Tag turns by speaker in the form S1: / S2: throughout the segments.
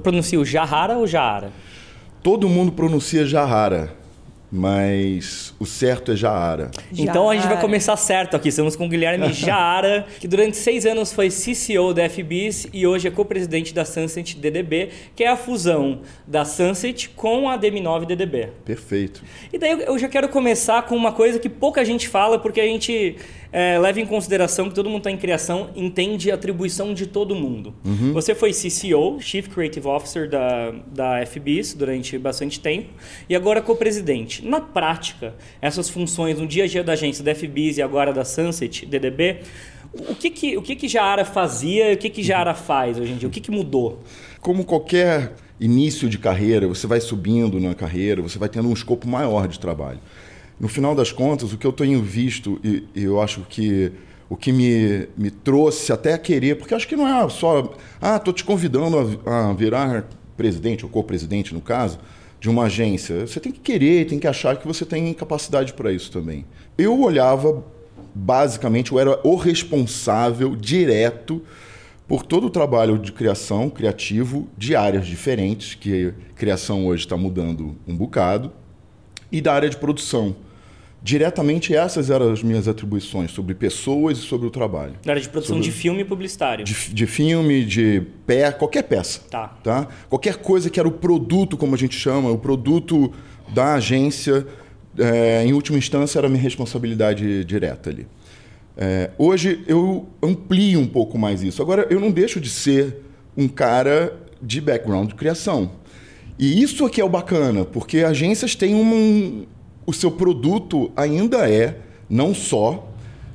S1: Pronuncio Jahara ou Jahara?
S2: Todo mundo pronuncia Jahara mas o certo é Jaara.
S1: Então a gente vai começar certo aqui. Estamos com o Guilherme Jaara, que durante seis anos foi CCO da FBIS e hoje é co-presidente da Sunset DDB, que é a fusão da Sunset com a DM9 DDB.
S2: Perfeito.
S1: E daí eu já quero começar com uma coisa que pouca gente fala, porque a gente é, leva em consideração que todo mundo está em criação, entende a atribuição de todo mundo. Uhum. Você foi CCO, Chief Creative Officer da, da FBIS durante bastante tempo, e agora co-presidente. Na prática, essas funções no dia a dia da agência da FBIS e agora da Sunset, DDB, o que que, o que, que Jaara fazia e o que que Jaara faz hoje em dia? O que, que mudou?
S2: Como qualquer início de carreira, você vai subindo na carreira, você vai tendo um escopo maior de trabalho no final das contas, o que eu tenho visto, e, e eu acho que o que me, me trouxe até a querer, porque acho que não é só, ah, estou te convidando a, a virar presidente, ou co-presidente no caso, de uma agência. Você tem que querer, tem que achar que você tem capacidade para isso também. Eu olhava, basicamente, eu era o responsável direto por todo o trabalho de criação, criativo, de áreas diferentes, que criação hoje está mudando um bocado, e da área de produção diretamente essas eram as minhas atribuições sobre pessoas e sobre o trabalho.
S1: Na área de produção sobre... de filme publicitário.
S2: De, de filme, de pé, qualquer peça.
S1: Tá.
S2: tá. Qualquer coisa que era o produto, como a gente chama, o produto da agência, é, em última instância era minha responsabilidade direta ali. É, hoje eu amplio um pouco mais isso. Agora eu não deixo de ser um cara de background de criação. E isso aqui é o bacana, porque agências têm um, o seu produto ainda é, não só,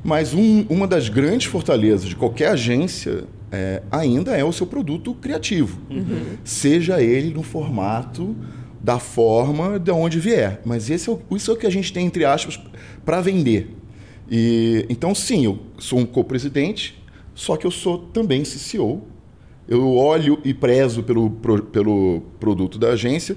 S2: mas um, uma das grandes fortalezas de qualquer agência é, ainda é o seu produto criativo. Uhum. Seja ele no formato, da forma, de onde vier. Mas esse é o, isso é o que a gente tem, entre aspas, para vender. E, então, sim, eu sou um co-presidente, só que eu sou também CCO. Eu olho e prezo pelo, pelo produto da agência,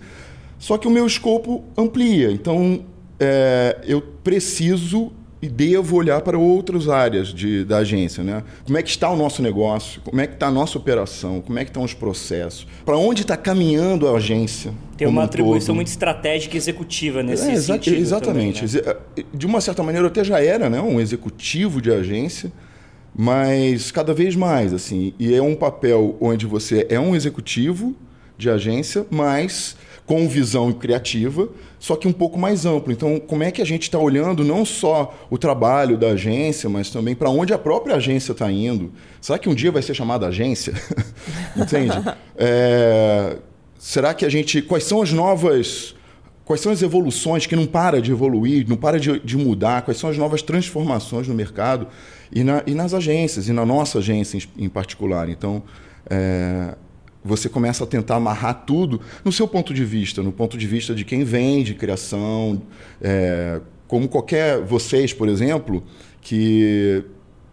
S2: só que o meu escopo amplia. Então, é, eu preciso e devo olhar para outras áreas de, da agência, né? Como é que está o nosso negócio? Como é que está a nossa operação? Como é que estão os processos? Para onde está caminhando a agência?
S1: Tem uma atribuição muito estratégica e executiva nesse é, exa sentido.
S2: Exatamente. Também, né? De uma certa maneira, eu até já era né, um executivo de agência, mas cada vez mais, assim. E é um papel onde você é um executivo de agência, mas com visão criativa, só que um pouco mais amplo. Então, como é que a gente está olhando não só o trabalho da agência, mas também para onde a própria agência está indo? Será que um dia vai ser chamada agência? Entende? É... será que a gente. Quais são as novas. Quais são as evoluções que não para de evoluir, não para de, de mudar? Quais são as novas transformações no mercado e, na, e nas agências, e na nossa agência em, em particular? Então, é, você começa a tentar amarrar tudo no seu ponto de vista, no ponto de vista de quem vende criação, é, como qualquer vocês, por exemplo, que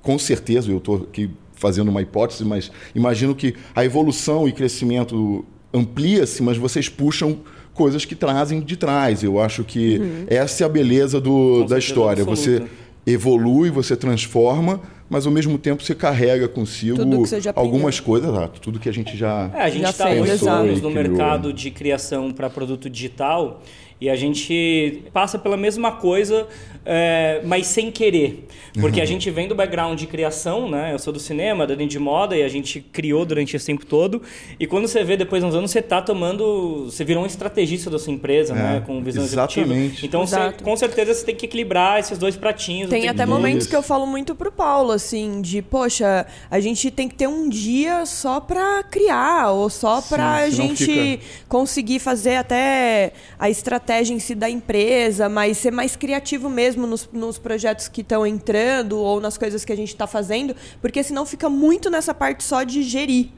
S2: com certeza eu estou aqui fazendo uma hipótese, mas imagino que a evolução e crescimento amplia-se, mas vocês puxam coisas que trazem de trás. Eu acho que uhum. essa é a beleza do, da história. Absoluta. Você evolui, você transforma, mas ao mesmo tempo você carrega consigo algumas coisas, ah, tudo que a gente já
S1: é, a gente está há muitos anos no mercado de criação para produto digital e a gente passa pela mesma coisa, é, mas sem querer. Porque uhum. a gente vem do background de criação, né? Eu sou do cinema, da de moda, e a gente criou durante esse tempo todo. E quando você vê depois de uns anos, você está tomando. Você virou um estrategista da sua empresa, é, né? Com visão exatamente. executiva. Então, você, com certeza, você tem que equilibrar esses dois pratinhos.
S3: Tem até momentos que eu falo muito pro Paulo, assim, de, poxa, a gente tem que ter um dia só para criar, ou só para a gente fica... conseguir fazer até a estratégia estratégia em si da empresa, mas ser mais criativo mesmo nos, nos projetos que estão entrando ou nas coisas que a gente está fazendo, porque senão fica muito nessa parte só de gerir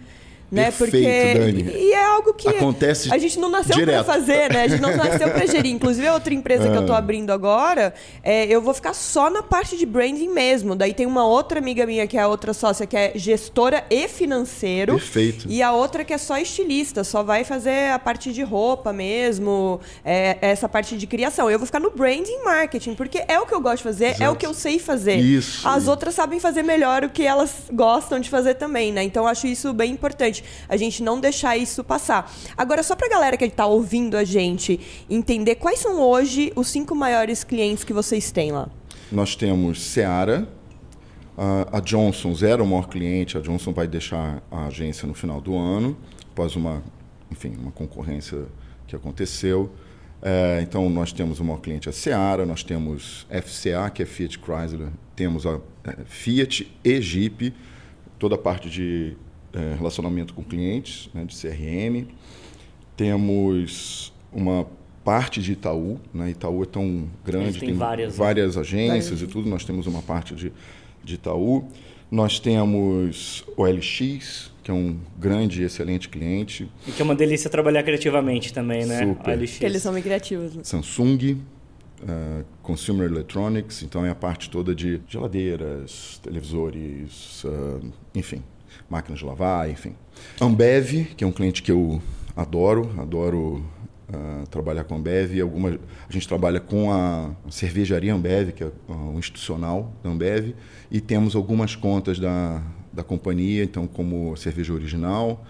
S3: né?
S2: Perfeito, Porque Dani.
S3: e é algo que
S2: acontece
S3: a gente não nasceu para fazer, né? A gente não nasceu para gerir. Inclusive a outra empresa ah. que eu tô ah. abrindo agora, é, eu vou ficar só na parte de branding mesmo. Daí tem uma outra amiga minha que é a outra sócia que é gestora e financeiro.
S2: Perfeito.
S3: E a outra que é só estilista, só vai fazer a parte de roupa mesmo, é, essa parte de criação. Eu vou ficar no branding marketing, porque é o que eu gosto de fazer, Exato. é o que eu sei fazer.
S2: Isso.
S3: As outras sabem fazer melhor o que elas gostam de fazer também, né? Então eu acho isso bem importante. Importante a gente não deixar isso passar. Agora, só para a galera que está ouvindo a gente entender quais são hoje os cinco maiores clientes que vocês têm lá.
S2: Nós temos Seara, a Johnson era o maior cliente, a Johnson vai deixar a agência no final do ano, após uma, enfim, uma concorrência que aconteceu. É, então, nós temos o maior cliente a Seara, nós temos FCA, que é Fiat Chrysler, temos a é, Fiat e Jeep, toda a parte de é, relacionamento com clientes, né, de CRM. Temos uma parte de Itaú, né? Itaú é tão grande,
S1: tem, tem, várias,
S2: né? várias agências e tudo, nós temos uma parte de, de Itaú. Nós temos o LX, que é um grande e excelente cliente.
S1: E que é uma delícia trabalhar criativamente também, né?
S2: Super.
S3: OLX. Que eles são bem criativos. Né?
S2: Samsung, uh, Consumer Electronics, então é a parte toda de geladeiras, televisores, uh, enfim, máquinas de lavar, enfim. Ambev, que é um cliente que eu adoro, adoro uh, trabalhar com a Ambev. Alguma, a gente trabalha com a cervejaria Ambev, que é o institucional da Ambev, e temos algumas contas da, da companhia, então como cerveja original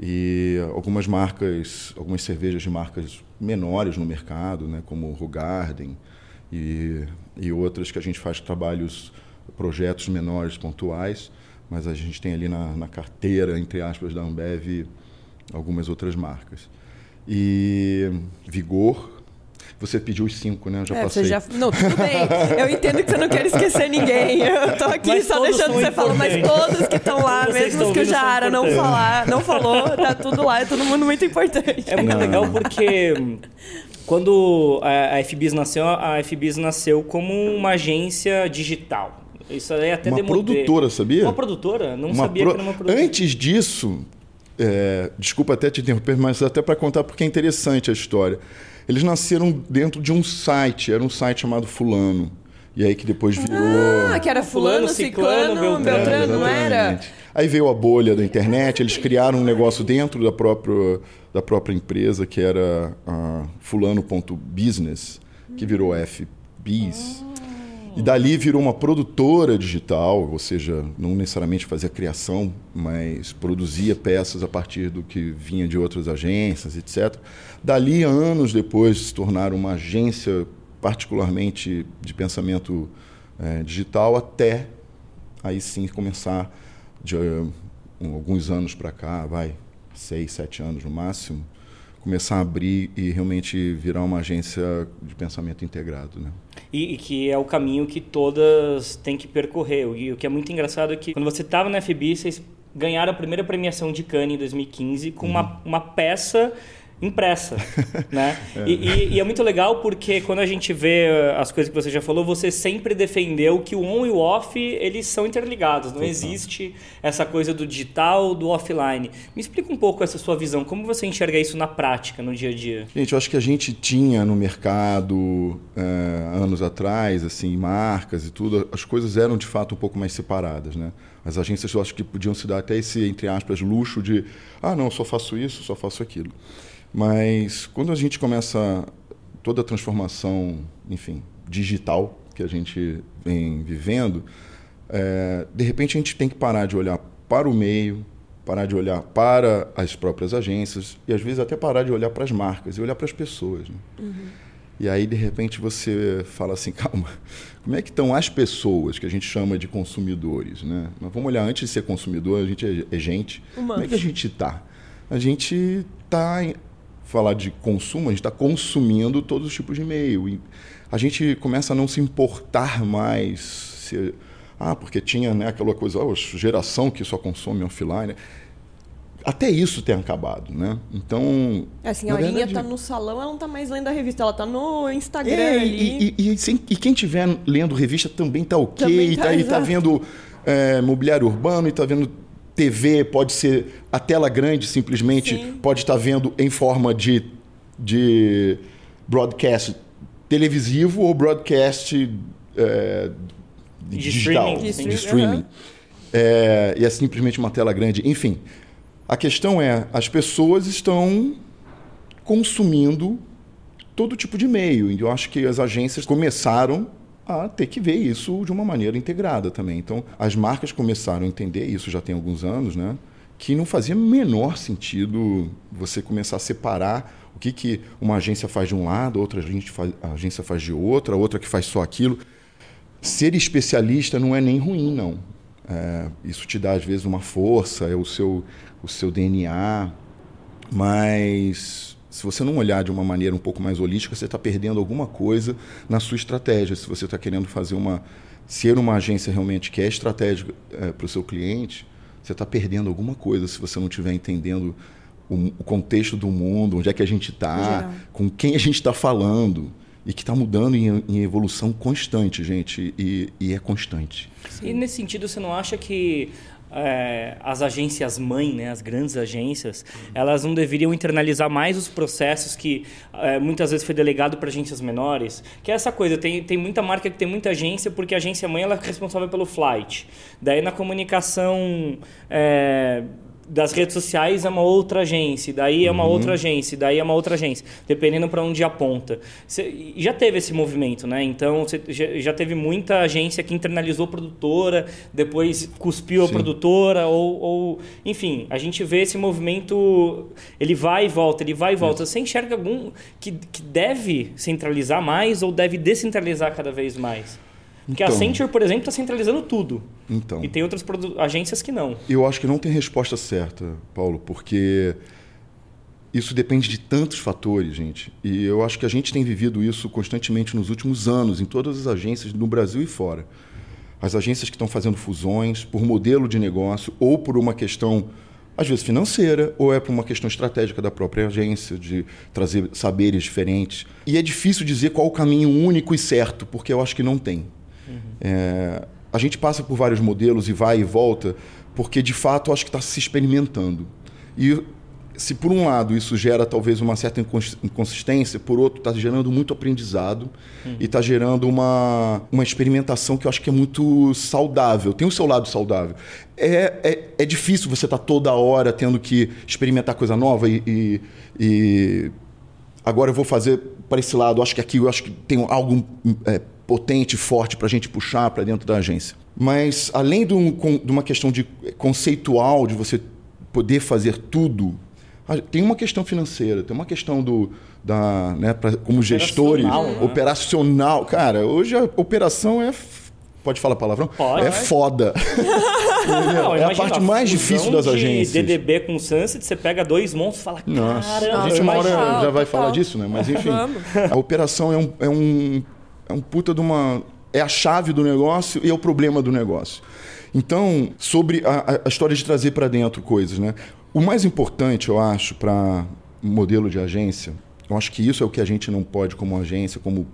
S2: e algumas marcas, algumas cervejas de marcas menores no mercado, né, como o Garden e, e outras que a gente faz trabalhos, projetos menores, pontuais, mas a gente tem ali na, na carteira, entre aspas, da Ambev, algumas outras marcas. E Vigor, você pediu os cinco, né? Eu já é, passei. Você já...
S3: Não, tudo bem. Eu entendo que você não quer esquecer ninguém. Eu tô aqui mas só deixando você falar, mas todos que estão lá, mesmo que o Jara não falar, não falou, tá tudo lá, é todo mundo muito importante.
S1: É muito não. legal porque quando a FBIS nasceu, a FBIS nasceu como uma agência digital. Isso aí até
S2: Uma produtora, sabia?
S1: Uma produtora? Não uma sabia pro... que era uma produtora.
S2: Antes disso, é, desculpa até te interromper, mas até para contar porque é interessante a história. Eles nasceram dentro de um site, era um site chamado Fulano. E aí que depois virou.
S3: Ah, que era Fulano, Ciclano, Beltrano, Beltrano não era?
S2: Aí veio a bolha da internet, eles criaram um negócio dentro da própria, da própria empresa, que era uh, fulano.business, que virou FBiz. E dali virou uma produtora digital, ou seja, não necessariamente fazia criação, mas produzia peças a partir do que vinha de outras agências, etc. Dali, anos depois, se tornaram uma agência particularmente de pensamento é, digital, até aí sim começar, de uh, alguns anos para cá, vai, seis, sete anos no máximo, começar a abrir e realmente virar uma agência de pensamento integrado. Né?
S1: E, e, que é o caminho que todas têm que percorrer. E o que é muito engraçado é que quando você estava na FBI, vocês ganharam a primeira premiação de Cannes em 2015 com uhum. uma, uma peça impressa, né? é. E, e, e, é muito legal porque quando a gente vê uh, as coisas que você já falou, você sempre defendeu que o on e o off eles são interligados. Não Total. existe essa coisa do digital, do offline. Me explica um pouco essa sua visão. Como você enxerga isso na prática, no dia a dia?
S2: Gente, eu acho que a gente tinha no mercado é, anos atrás, assim, marcas e tudo, as coisas eram de fato um pouco mais separadas, né? As agências eu acho que podiam se dar até esse, entre aspas, luxo de ah, não, só faço isso, só faço aquilo. Mas quando a gente começa toda a transformação, enfim, digital que a gente vem vivendo, é, de repente a gente tem que parar de olhar para o meio, parar de olhar para as próprias agências e às vezes até parar de olhar para as marcas e olhar para as pessoas. Né? Uhum. E aí, de repente, você fala assim, calma, como é que estão as pessoas que a gente chama de consumidores? Né? Mas vamos olhar, antes de ser consumidor, a gente é, é gente. Como é que a gente está? A gente está falar de consumo, a gente está consumindo todos os tipos de e-mail. E a gente começa a não se importar mais. Se, ah, porque tinha né, aquela coisa, oh, geração que só consome offline. Até isso tem acabado, né? Então.
S3: É, assim, a Aurinha está no salão, ela não está mais lendo a revista, ela está no Instagram é, ali.
S2: E, e, e, e, quem estiver lendo revista também está ok, também está tá, tá vendo é, mobiliário urbano e está vendo TV pode ser a tela grande, simplesmente Sim. pode estar vendo em forma de, de broadcast televisivo ou broadcast é, de digital, streaming. de streaming. Uhum. É, e é simplesmente uma tela grande. Enfim, a questão é, as pessoas estão consumindo todo tipo de meio. Eu acho que as agências começaram a ter que ver isso de uma maneira integrada também. Então, as marcas começaram a entender isso já tem alguns anos, né? que não fazia menor sentido você começar a separar o que, que uma agência faz de um lado, outra agência faz de outra, outra que faz só aquilo. Ser especialista não é nem ruim, não. É, isso te dá, às vezes, uma força, é o seu, o seu DNA, mas se você não olhar de uma maneira um pouco mais holística, você está perdendo alguma coisa na sua estratégia. Se você está querendo fazer uma. ser uma agência realmente que é estratégica é, para o seu cliente, você está perdendo alguma coisa se você não estiver entendendo o, o, contexto do mundo, onde é que a gente está, com quem a gente está falando. E que está mudando em, em, evolução constante, gente. E, e é constante.
S1: Sim. E nesse sentido, você não acha que é, as agências mãe, né, as grandes agências, elas não deveriam internalizar mais os processos que é, muitas vezes foi delegado para agências menores, que é essa coisa, tem, tem muita marca que tem muita agência, porque a agência mãe ela é responsável pelo flight. Daí na comunicação é, das redes sociais é uma outra agência, daí é uma uhum. outra agência, daí é uma outra agência, dependendo para onde aponta. Cê, já teve esse movimento, né? Então já, já, teve muita agência que internalizou a produtora, depois cuspiu Sim. a produtora, ou, ou, enfim, a gente vê esse movimento, ele vai e volta, ele vai e volta. Você enxerga algum que, que deve centralizar mais ou deve descentralizar cada vez mais? Porque então, a Accenture, por exemplo, está centralizando tudo.
S2: Então.
S1: E tem outras agências que não.
S2: Eu acho que não tem resposta certa, Paulo, porque isso depende de tantos fatores, gente. E eu acho que a gente tem vivido isso constantemente nos últimos anos, em todas as agências, no Brasil e fora. As agências que estão fazendo fusões por modelo de negócio ou por uma questão, às vezes financeira, ou é por uma questão estratégica da própria agência, de trazer saberes diferentes. E é difícil dizer qual o caminho único e certo, porque eu acho que não tem. Uhum. É, a gente passa por vários modelos e vai e volta, porque de fato acho que está se experimentando. E se por um lado isso gera talvez uma certa inconsistência, por outro está gerando muito aprendizado uhum. e está gerando uma, uma experimentação que eu acho que é muito saudável. Tem o seu lado saudável. É, é, é difícil você estar tá toda hora tendo que experimentar coisa nova e, e, e agora eu vou fazer para esse lado. Acho que aqui eu acho que tem algo é, potente, forte para a gente puxar para dentro da agência. Mas além de, um, de, uma questão de conceitual de você poder fazer tudo, tem uma questão financeira, tem uma questão do da, né, pra, como gestores, né? operacional. Cara, hoje a operação é Pode falar palavrão?
S1: Pode.
S2: É foda. Não, é a parte mais difícil das agências.
S1: DDB com Sunset, você pega dois monstros e fala,
S2: Nossa, a gente uma hora já vai falar disso, né? Mas enfim, a operação é um, é um é um puta de uma. É a chave do negócio e é o problema do negócio. Então, sobre a, a história de trazer para dentro coisas, né? O mais importante, eu acho, para modelo de agência, eu acho que isso é o que a gente não pode, como agência, como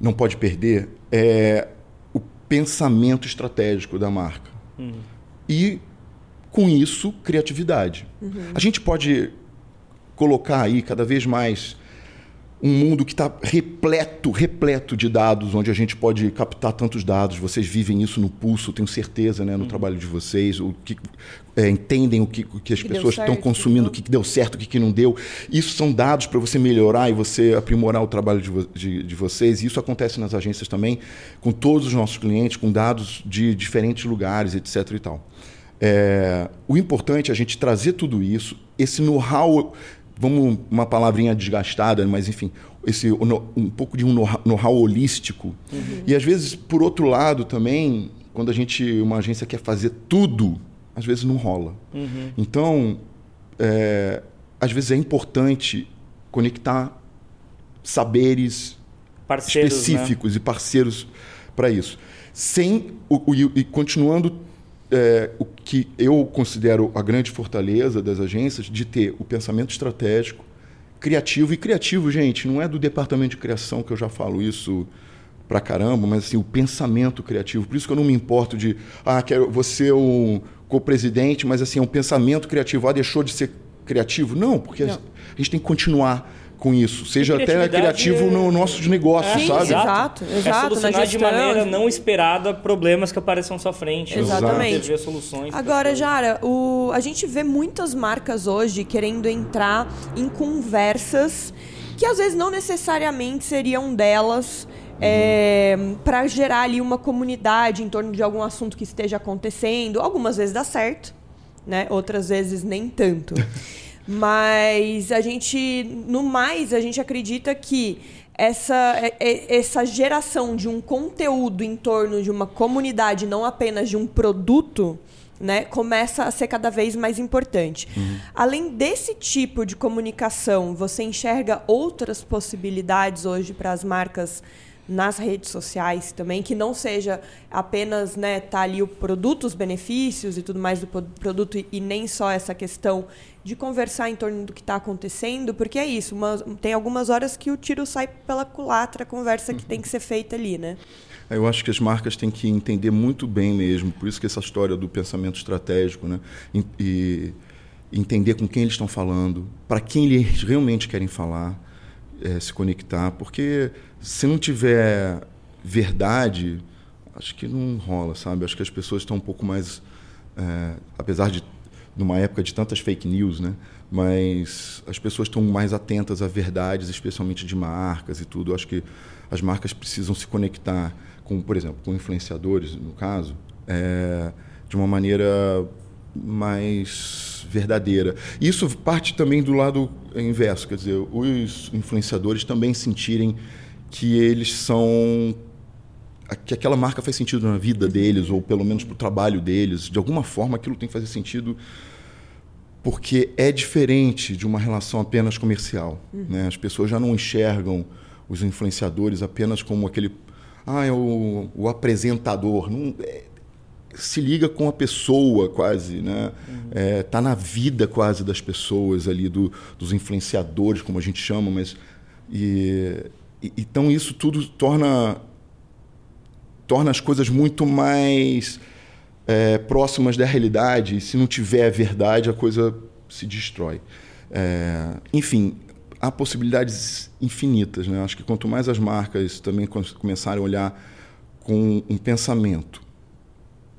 S2: não pode perder, é o pensamento estratégico da marca. Uhum. E, com isso, criatividade. Uhum. A gente pode colocar aí cada vez mais um mundo que está repleto, repleto de dados, onde a gente pode captar tantos dados. Vocês vivem isso no pulso, tenho certeza, né, no uhum. trabalho de vocês, o que é, entendem o que, o que as que pessoas estão consumindo, o que, que deu certo, o que, que não deu. Isso são dados para você melhorar e você aprimorar o trabalho de, de, de vocês. E isso acontece nas agências também, com todos os nossos clientes, com dados de diferentes lugares, etc. E tal. É, o importante é a gente trazer tudo isso, esse know-how vamos uma palavrinha desgastada, mas enfim, esse um pouco de um know-how holístico. Uhum. E às vezes, por outro lado, também, quando a gente, uma agência quer fazer tudo, às vezes não rola. Uhum. Então, é, às vezes é importante conectar saberes parceiros, né? específicos né? e parceiros para isso. Sem o, o, e continuando é, o que eu considero a grande fortaleza das agências de ter o pensamento estratégico, criativo. E criativo, gente, não é do departamento de criação que eu já falo isso pra caramba, mas assim, o pensamento criativo. Por isso que eu não me importo de, ah, quero você um co-presidente, mas assim, é um pensamento criativo. Ah, deixou de ser criativo? Não, porque não. a gente tem que continuar com isso. Seja até criativo é... no nosso negócio, é, sabe?
S3: Exato, exato. É
S1: solucionar de maneira não esperada problemas que apareçam à sua frente.
S3: Exatamente.
S1: Ver soluções.
S3: Agora, Jara, o... a gente vê muitas marcas hoje querendo entrar em conversas que às vezes não necessariamente seriam delas. É, para gerar ali uma comunidade em torno de algum assunto que esteja acontecendo. Algumas vezes dá certo, né? Outras vezes nem tanto. Mas a gente, no mais, a gente acredita que essa, é, é, essa geração de um conteúdo em torno de uma comunidade, não apenas de um produto, né, começa a ser cada vez mais importante. Uhum. Além desse tipo de comunicação, você enxerga outras possibilidades hoje para as marcas nas redes sociais também, que não seja apenas né, tá ali o produto, os benefícios e tudo mais do produto e, nem só essa questão de conversar em torno do que está acontecendo, porque é isso, uma, tem algumas horas que o tiro sai pela culatra, a conversa que tem que ser feita ali, né?
S2: Eu acho que as marcas têm que entender muito bem mesmo, por isso que essa história do pensamento estratégico, né? E entender com quem eles estão falando, para quem eles realmente querem falar, é, se conectar, porque se não tiver verdade, acho que não rola, sabe? Acho que as pessoas estão um pouco mais, é, apesar de numa época de tantas fake news, né? Mas as pessoas estão mais atentas a verdades, especialmente de marcas e tudo. acho que as marcas precisam se conectar com, por exemplo, com influenciadores, no caso, é, de uma maneira mais verdadeira. Isso parte também do lado inverso, quer dizer, os influenciadores também sentirem que eles são que aquela marca faz sentido na vida deles ou pelo menos para o trabalho deles, de alguma forma aquilo tem que fazer sentido porque é diferente de uma relação apenas comercial, uhum. né? As pessoas já não enxergam os influenciadores apenas como aquele ah, é o, o apresentador. Não, é, se liga com a pessoa quase, né? Uhum. É, tá na vida quase das pessoas ali, do, dos influenciadores, como a gente chama, mas... E, e, então isso tudo torna, torna as coisas muito mais é, próximas da realidade. E se não tiver verdade, a coisa se destrói. É, enfim, há possibilidades infinitas. Né? Acho que quanto mais as marcas também começarem a olhar com um pensamento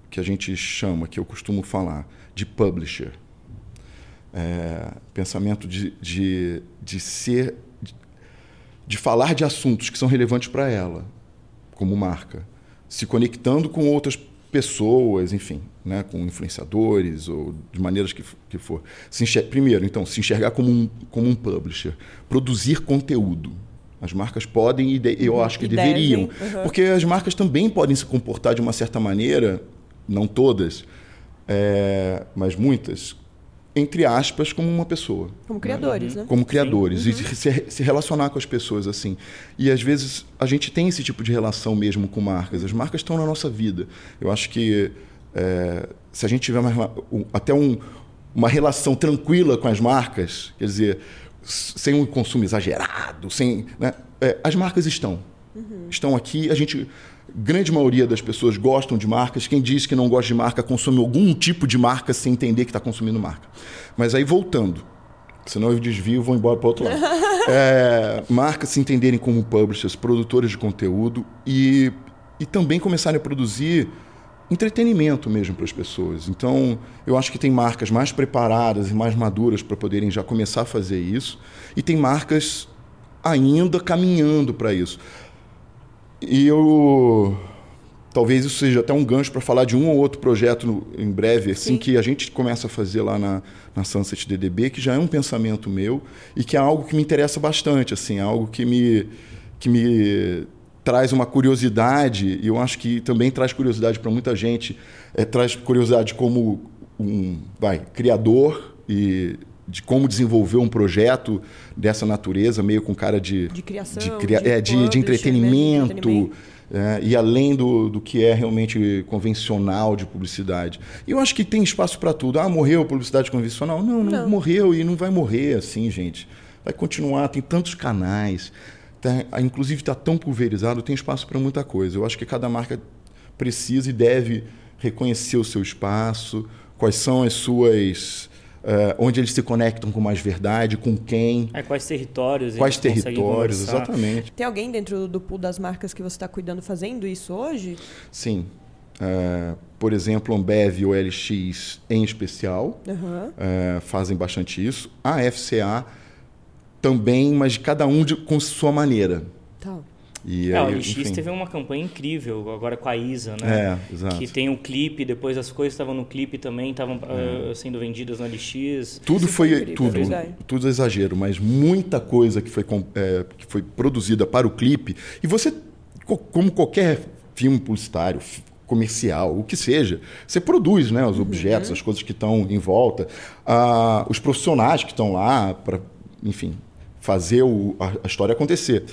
S2: que a gente chama, que eu costumo falar, de publisher, é, pensamento de, de, de ser, de, de falar de assuntos que são relevantes para ela, como marca, se conectando com outras pessoas, enfim, né, com influenciadores ou de maneiras que, que for. Se primeiro, então, se enxergar como um, como um publisher, produzir conteúdo. As marcas podem e de, eu uhum. acho que e deveriam, uhum. porque as marcas também podem se comportar de uma certa maneira, não todas, é, mas muitas, entre aspas, como uma pessoa.
S3: Como criadores, né? né?
S2: Como criadores. Uhum. E se, se, relacionar com as pessoas assim. E às vezes a gente tem esse tipo de relação mesmo com marcas. As marcas estão na nossa vida. Eu acho que é, se a gente tiver uma, até um, uma relação tranquila com as marcas, quer dizer, sem um consumo exagerado, sem. Né? É, as marcas estão. Uhum. Estão aqui, a gente grande maioria das pessoas gostam de marcas. Quem diz que não gosta de marca consome algum tipo de marca sem entender que está consumindo marca. Mas aí voltando, senão eu desvio e vou embora para outro lado. É, marcas se entenderem como publishers, produtores de conteúdo e, e também começarem a produzir entretenimento mesmo para as pessoas. Então, eu acho que tem marcas mais preparadas e mais maduras para poderem já começar a fazer isso, e tem marcas ainda caminhando para isso. E eu. Talvez isso seja até um gancho para falar de um ou outro projeto no, em breve, assim, Sim. que a gente começa a fazer lá na, na Sunset DDB, que já é um pensamento meu e que é algo que me interessa bastante, assim, é algo que me, que me traz uma curiosidade, e eu acho que também traz curiosidade para muita gente, é, traz curiosidade como um vai, criador e de como desenvolver um projeto dessa natureza, meio com cara de...
S3: De criação,
S2: de, cria, de, é, de, de entretenimento, entretenimento. É, e além do, do que é realmente convencional de publicidade. E eu acho que tem espaço para tudo. Ah, morreu a publicidade convencional? Não, não, não, morreu e não vai morrer assim, gente. Vai continuar, tem tantos canais. Tá, inclusive está tão pulverizado, tem espaço para muita coisa. Eu acho que cada marca precisa e deve reconhecer o seu espaço, quais são as suas Uh, onde eles se conectam com mais verdade, com quem.
S1: É, quais territórios.
S2: Quais territórios, exatamente.
S3: Tem alguém dentro do pool das marcas que você está cuidando fazendo isso hoje?
S2: Sim. Uh, por exemplo, Ambev e o LX em especial uhum. uh, fazem bastante isso. A FCA também, mas cada um de, com sua maneira. Tá.
S1: E é, aí, o LX enfim... teve uma campanha incrível agora com a Isa, né?
S2: É, exato.
S1: Que tem o um clipe, depois as coisas estavam no clipe também, estavam é. uh, sendo vendidas no LX.
S2: Tudo Isso foi, incrível, tudo, é tudo exagero, mas muita coisa que foi, é, que foi produzida para o clipe. E você, como qualquer filme publicitário, comercial, o que seja, você produz, né? Os uhum. objetos, as coisas que estão em volta, uh, os profissionais que estão lá para, enfim, fazer o, a, a história acontecer.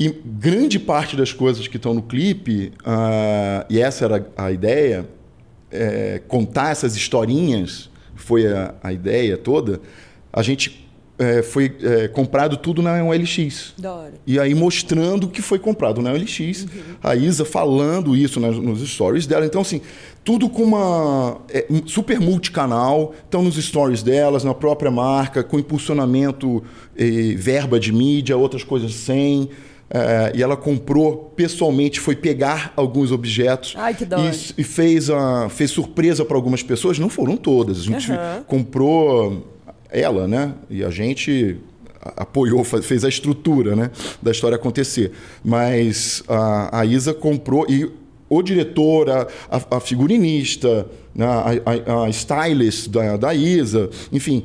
S2: E grande parte das coisas que estão no clipe, uh, e essa era a ideia, é, contar essas historinhas, foi a, a ideia toda, a gente é, foi é, comprado tudo na OLX.
S3: Da hora.
S2: E aí mostrando que foi comprado na OLX. Uhum. A Isa falando isso nas, nos stories dela. Então, assim, tudo com uma. É, super multicanal. Então, nos stories delas, na própria marca, com impulsionamento, verba de mídia, outras coisas sem. É, e ela comprou pessoalmente, foi pegar alguns objetos
S3: Ai,
S2: e, e, fez, fez surpresa para algumas pessoas. Não foram todas. A gente uhum. comprou ela, né? E a gente apoiou, fez a estrutura né, da história acontecer. Mas a, a Isa comprou e o diretor, a, a, a figurinista, né, a, a, a stylist da, da Isa, enfim,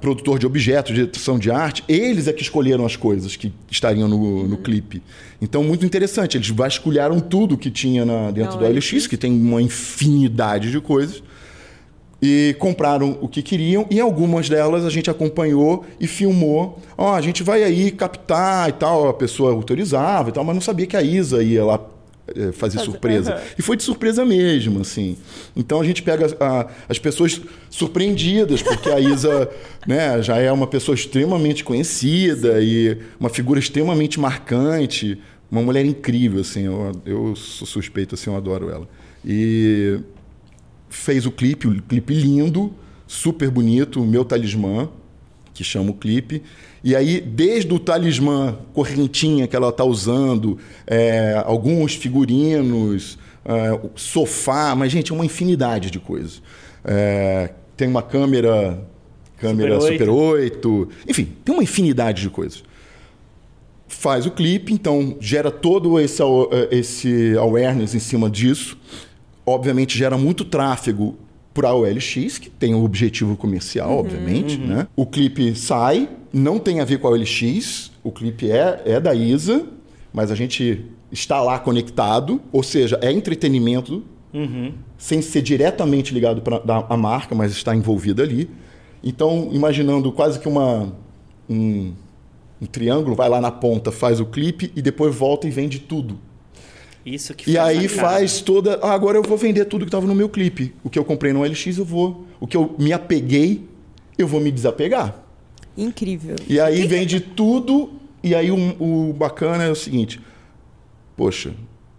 S2: produtor de objetos, direção de arte, eles é que escolheram as coisas que estariam no, no clipe. Então, muito interessante. Eles vasculharam tudo que tinha na, dentro Não, do LX, que tem uma infinidade de coisas, e compraram o que queriam. E algumas delas a gente acompanhou e filmou. Ó, oh, a gente vai aí captar e tal. A pessoa autorizava e tal, mas não sabia que a Isa ia lá é, fazer surpresa. Uhum. E foi de surpresa mesmo, assim. Então a gente pega a, as pessoas surpreendidas, porque a Isa né, já é uma pessoa extremamente conhecida e uma figura extremamente marcante, uma mulher incrível, assim. Eu, eu sou suspeito, assim, eu adoro ela. E fez o clipe, o clipe lindo, super bonito, o meu talismã, que chama o clipe. E aí, desde o talismã correntinha que ela está usando, é, alguns figurinos, é, sofá, mas, gente, é uma infinidade de coisas. É, tem uma câmera, câmera Super 8. Super 8. Enfim, tem uma infinidade de coisas. Faz o clipe, então gera todo esse, esse awareness em cima disso. Obviamente gera muito tráfego para o OLX, que tem o um objetivo comercial, uhum, obviamente. Uhum. Né? O clipe sai, não tem a ver com a OLX, o clipe é, é da ISA, mas a gente está lá conectado, ou seja, é entretenimento, uhum. sem ser diretamente ligado para a marca, mas está envolvido ali. Então, imaginando quase que uma, um, um triângulo, vai lá na ponta, faz o clipe e depois volta e vende tudo.
S1: Isso que
S2: E aí faz toda. Ah, agora eu vou vender tudo que estava no meu clipe. O que eu comprei no LX, eu vou. O que eu me apeguei, eu vou me desapegar.
S3: Incrível.
S2: E aí vende tudo. E aí o, o, bacana é o seguinte: poxa,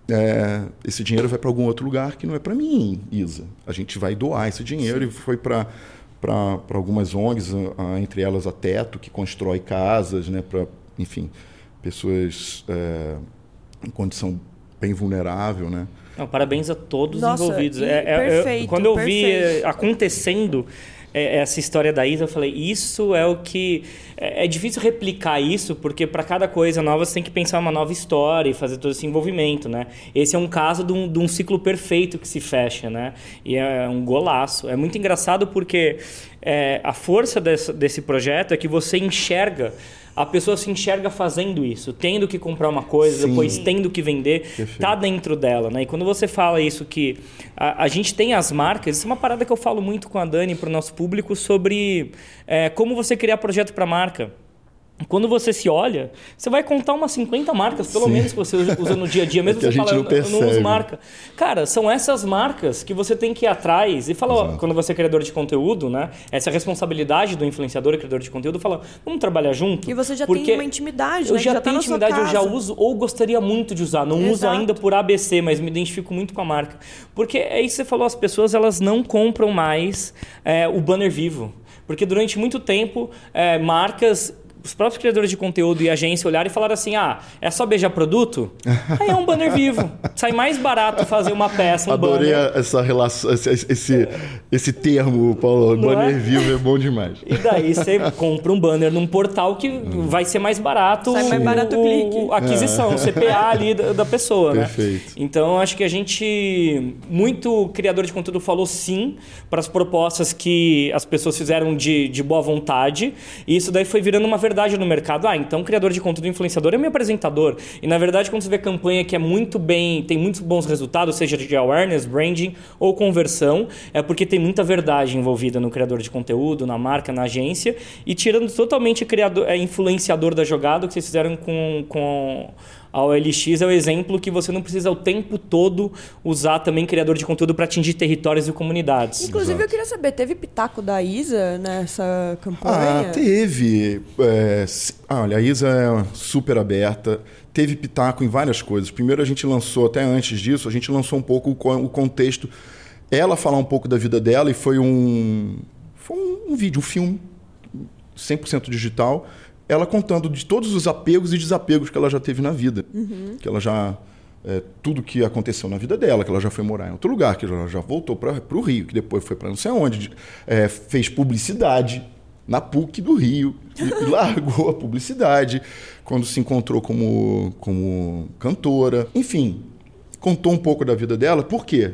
S2: é, esse dinheiro vai para algum outro lugar que não é para mim, Isa. A gente vai doar esse dinheiro Sim. e foi para para algumas ONGs, entre elas a Teto, que constrói casas, né, para, enfim, pessoas é, em condição bem vulnerável, né?
S1: Não, parabéns a todos
S3: Nossa,
S1: envolvidos.
S3: É, é, perfeito,
S1: eu, quando eu
S3: perfeito.
S1: vi acontecendo é, essa história da Isa, eu falei, isso é o que... É, é difícil replicar isso, porque para cada coisa nova você tem que pensar uma nova história e fazer todo esse envolvimento, né? Esse é um caso de um, de um ciclo perfeito que se fecha, né? E é um golaço. É muito engraçado porque é, a força desse, desse projeto é que você enxerga a pessoa se enxerga fazendo isso, tendo que comprar uma coisa, Sim. depois tendo que vender, Perfeito. tá dentro dela, né? E quando você fala isso que a, a, gente tem as marcas, isso é uma parada que eu falo muito com a Dani para o nosso público sobre é, como você criar projeto para marca. Quando você se olha, você vai contar umas 50 marcas, pelo Sim. menos, que você usa no dia a dia, mesmo é você falando, eu não uso marca. Cara, são essas marcas que você tem que ir atrás e falar, quando você é criador de conteúdo, né? Essa responsabilidade do influenciador e criador de conteúdo, fala, vamos trabalhar junto.
S3: E você já tem uma intimidade,
S1: Eu
S3: né?
S1: já,
S3: já
S1: tenho
S3: tá
S1: intimidade, eu já uso ou gostaria muito de usar. Não Exato. uso ainda por ABC, mas me identifico muito com a marca. Porque é isso que você falou, as pessoas elas não compram mais é, o banner vivo. Porque durante muito tempo, é, marcas os próprios criadores de conteúdo e agência olharam e falaram assim: ah, é só beijar produto? Aí é um banner vivo. Sai mais barato fazer uma peça, um
S2: Adorei
S1: banner.
S2: essa relação, esse, esse, esse termo, Paulo.
S1: Não
S2: banner
S1: é?
S2: vivo é bom demais.
S1: E daí você compra um banner num portal que vai ser mais barato,
S3: Sai mais barato o clique.
S1: a aquisição, o CPA ali da, da pessoa, né?
S2: Perfeito.
S1: Então acho que a gente, muito criador de conteúdo falou sim para as propostas que as pessoas fizeram de, de boa vontade. E isso daí foi virando uma verdade no mercado. Ah, então criador de conteúdo influenciador é meu apresentador. E na verdade, quando você vê campanha que é muito bem, tem muitos bons resultados, seja de awareness, branding ou conversão, é porque tem muita verdade envolvida no criador de conteúdo, na marca, na agência, e tirando totalmente criador, é, influenciador da jogada, o que vocês fizeram com, com a OLX é o exemplo que você não precisa o tempo todo usar também criador de conteúdo para atingir territórios e comunidades.
S3: Inclusive,
S2: Exato.
S3: eu queria saber, teve pitaco da Isa nessa
S2: Ah,
S3: campanha?
S2: teve. É, ah, olha, a Isa é super aberta. Teve pitaco em várias coisas. Primeiro a gente lançou, até antes disso, a gente lançou um pouco o co- o contexto. Ela falar um pouco da vida dela e foi um. Foi um, um vídeo, um filme 100% digital, ela contando de todos os apegos e desapegos que ela já teve na vida. Que ela já. é, tudo que aconteceu na vida dela, que ela já foi morar em outro lugar, que ela já voltou para o Rio, que depois foi para não sei onde, de- é, fez publicidade na PUC do Rio e, e largou a publicidade quando se encontrou como, como cantora. Enfim, contou um pouco da vida dela. Por quê?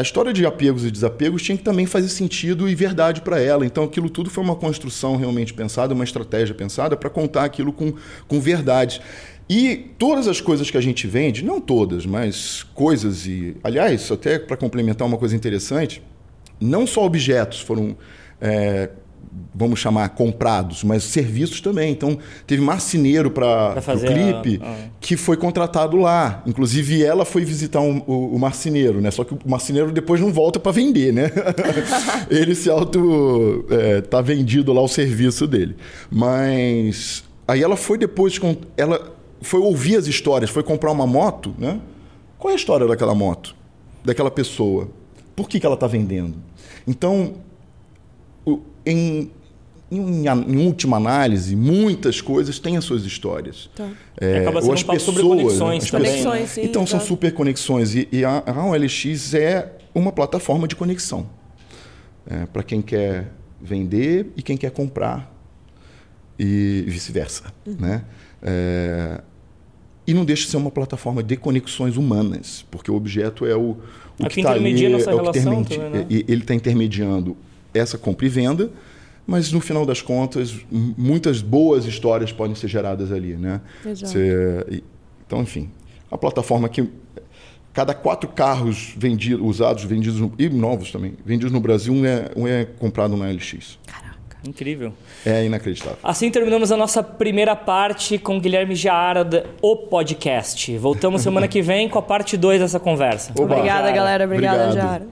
S2: A história de apegos e desapegos tinha que também fazer sentido e verdade para ela. Então, aquilo tudo foi uma construção realmente pensada, uma estratégia pensada para contar aquilo com, com verdade. E todas as coisas que a gente vende, não todas, mas coisas e. Aliás, até para complementar uma coisa interessante, não só objetos foram. é, vamos chamar comprados, mas serviços também. Então, teve marceneiro para o clipe
S1: a- a-
S2: que foi contratado lá. Inclusive, ela foi visitar um- o, o marceneiro, né? Só que o marceneiro depois não volta para vender, né? Ele se auto... É, tá vendido lá o serviço dele. Mas... Aí ela foi depois... com- Ela foi ouvir as histórias, foi comprar uma moto, né? Qual é a história daquela moto? Daquela pessoa? Por que, que ela está vendendo? Então, em, em, em última análise, muitas coisas têm as suas histórias.
S3: Tá.
S1: E acaba
S2: ou
S1: sendo
S2: as
S1: um papo sobre
S2: pessoas,
S1: conexões
S2: as
S1: também.
S2: pessoas-
S3: sim,
S2: então, são
S3: exato.
S2: super conexões. E, e a, a OLX é uma plataforma de conexão. para quem quer vender e quem quer comprar. E vice-versa.
S3: Uhum.
S2: Né? É, e não deixa de ser uma plataforma de conexões humanas, porque o objeto é o, o
S1: É
S2: que está ali,
S1: intermedia
S2: é o que
S1: relação
S2: intermedi-
S1: também, né?
S2: ele está intermediando essa compra e venda, mas no final das contas, muitas boas histórias podem ser geradas ali, né?
S3: Exato.
S2: Você- então, enfim, a plataforma que cada quatro carros vendidos, usados, vendidos no- e novos também, vendidos no Brasil, um é, um é comprado na LX.
S1: Incrível.
S2: É inacreditável.
S1: Assim terminamos a nossa primeira parte com Guilherme Jaara, o podcast. Voltamos semana que vem com a parte 2 dessa conversa.
S2: Oba.
S3: Obrigada, galera. Obrigada,
S2: Obrigado.
S3: Jara.